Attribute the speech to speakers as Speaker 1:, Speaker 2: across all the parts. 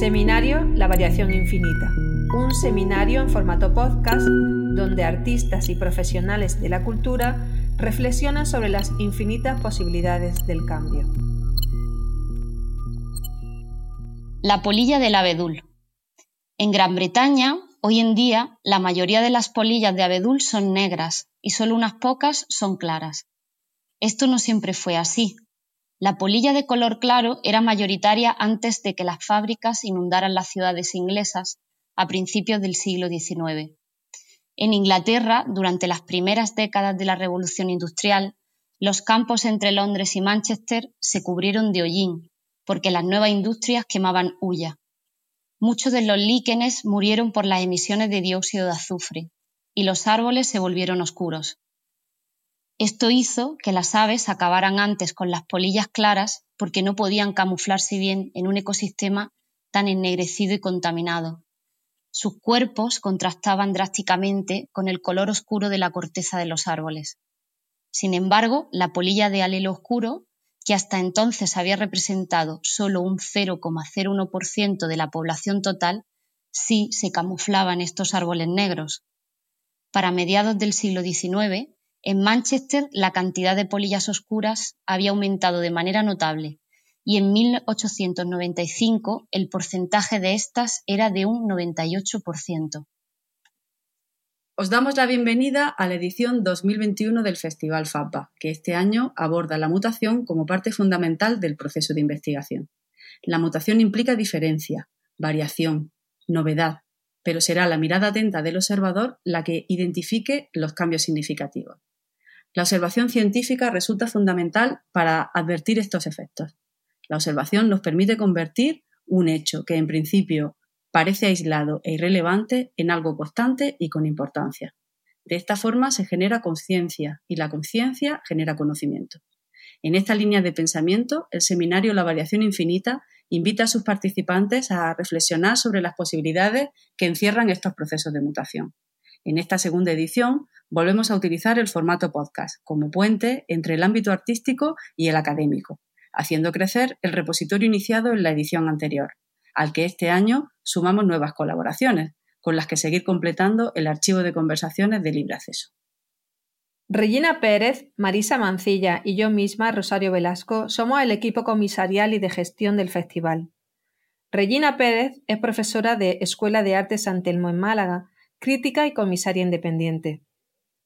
Speaker 1: Seminario La Variación Infinita, un seminario en formato podcast donde artistas y profesionales de la cultura reflexionan sobre las infinitas posibilidades del cambio.
Speaker 2: La polilla del abedul. En Gran Bretaña, hoy en día, la mayoría de las polillas de abedul son negras y solo unas pocas son claras. Esto no siempre fue así. La polilla de color claro era mayoritaria antes de que las fábricas inundaran las ciudades inglesas a principios del siglo XIX. En Inglaterra, durante las primeras décadas de la Revolución Industrial, los campos entre Londres y Manchester se cubrieron de hollín, porque las nuevas industrias quemaban hulla. Muchos de los líquenes murieron por las emisiones de dióxido de azufre, y los árboles se volvieron oscuros. Esto hizo que las aves acabaran antes con las polillas claras porque no podían camuflarse bien en un ecosistema tan ennegrecido y contaminado. Sus cuerpos contrastaban drásticamente con el color oscuro de la corteza de los árboles. Sin embargo, la polilla de alelo oscuro, que hasta entonces había representado solo un 0,01% de la población total, sí se camuflaba en estos árboles negros. Para mediados del siglo XIX, en Manchester la cantidad de polillas oscuras había aumentado de manera notable y en 1895 el porcentaje de estas era de un 98%.
Speaker 3: Os damos la bienvenida a la edición 2021 del Festival FAPA, que este año aborda la mutación como parte fundamental del proceso de investigación. La mutación implica diferencia, variación, novedad, pero será la mirada atenta del observador la que identifique los cambios significativos. La observación científica resulta fundamental para advertir estos efectos. La observación nos permite convertir un hecho que en principio parece aislado e irrelevante en algo constante y con importancia. De esta forma se genera conciencia y la conciencia genera conocimiento. En esta línea de pensamiento, el seminario La Variación Infinita invita a sus participantes a reflexionar sobre las posibilidades que encierran estos procesos de mutación. En esta segunda edición volvemos a utilizar el formato podcast como puente entre el ámbito artístico y el académico, haciendo crecer el repositorio iniciado en la edición anterior, al que este año sumamos nuevas colaboraciones, con las que seguir completando el archivo de conversaciones de libre acceso.
Speaker 1: Regina Pérez, Marisa Mancilla y yo misma, Rosario Velasco, somos el equipo comisarial y de gestión del festival. Regina Pérez es profesora de Escuela de Arte San Telmo en Málaga, crítica y comisaria independiente.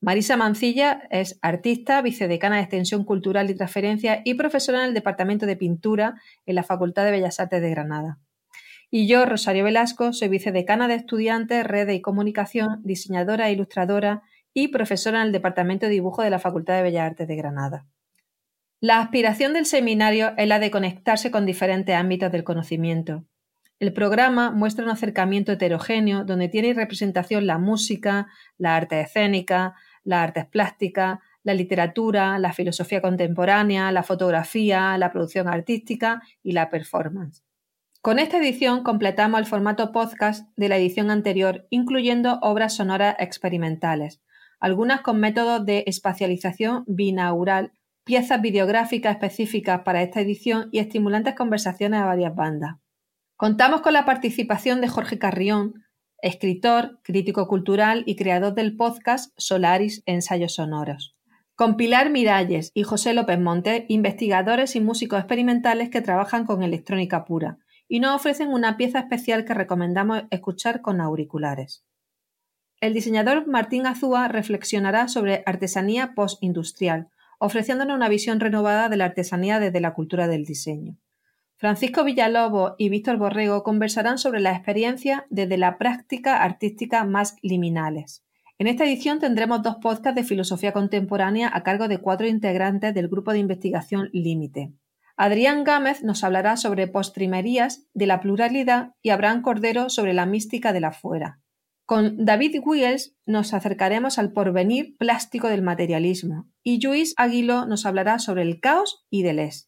Speaker 1: Marisa Mancilla es artista, vicedecana de Extensión Cultural y Transferencia y profesora en el Departamento de Pintura en la Facultad de Bellas Artes de Granada. Y yo, Rosario Velasco, soy vicedecana de Estudiantes, Redes y Comunicación, diseñadora e ilustradora y profesora en el Departamento de Dibujo de la Facultad de Bellas Artes de Granada. La aspiración del seminario es la de conectarse con diferentes ámbitos del conocimiento. El programa muestra un acercamiento heterogéneo donde tiene representación la música, la arte escénica, las artes plásticas, la literatura, la filosofía contemporánea, la fotografía, la producción artística y la performance. Con esta edición completamos el formato podcast de la edición anterior, incluyendo obras sonoras experimentales, algunas con métodos de espacialización binaural, piezas videográficas específicas para esta edición y estimulantes conversaciones a varias bandas. Contamos con la participación de Jorge Carrión, escritor, crítico cultural y creador del podcast Solaris Ensayos Sonoros. Con Pilar Miralles y José López Monte, investigadores y músicos experimentales que trabajan con electrónica pura y nos ofrecen una pieza especial que recomendamos escuchar con auriculares. El diseñador Martín Azúa reflexionará sobre artesanía postindustrial, ofreciéndonos una visión renovada de la artesanía desde la cultura del diseño. Francisco Villalobos y Víctor Borrego conversarán sobre la experiencia desde la práctica artística más liminales. En esta edición tendremos dos podcasts de filosofía contemporánea a cargo de cuatro integrantes del grupo de investigación Límite. Adrián Gámez nos hablará sobre postrimerías de la pluralidad y Abraham Cordero sobre la mística de la fuera. Con David Wiels nos acercaremos al porvenir plástico del materialismo y Luis Aguilo nos hablará sobre el caos y Deleuze.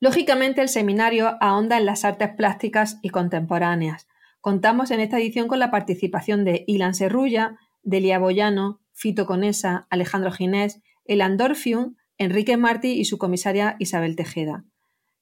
Speaker 1: Lógicamente, el seminario ahonda en las artes plásticas y contemporáneas. Contamos en esta edición con la participación de Ilan Serrulla, Delia Boyano, Fito Conesa, Alejandro Ginés, Elan Dorfium, Enrique Martí y su comisaria Isabel Tejeda.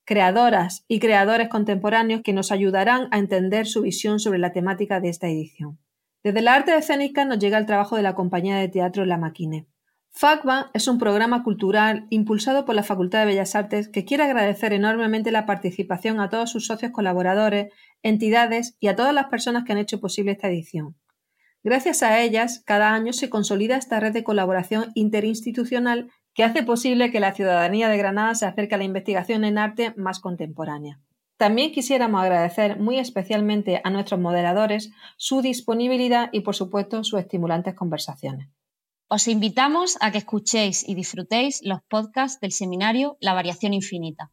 Speaker 1: creadoras y creadores contemporáneos que nos ayudarán a entender su visión sobre la temática de esta edición. Desde la arte escénica nos llega el trabajo de la compañía de teatro La Maquine. FACBA es un programa cultural impulsado por la Facultad de Bellas Artes que quiere agradecer enormemente la participación a todos sus socios colaboradores, entidades y a todas las personas que han hecho posible esta edición. Gracias a ellas, cada año se consolida esta red de colaboración interinstitucional que hace posible que la ciudadanía de Granada se acerque a la investigación en arte más contemporánea. También quisiéramos agradecer muy especialmente a nuestros moderadores su disponibilidad y, por supuesto, sus estimulantes conversaciones.
Speaker 2: Os invitamos a que escuchéis y disfrutéis los podcasts del seminario La Variación Infinita.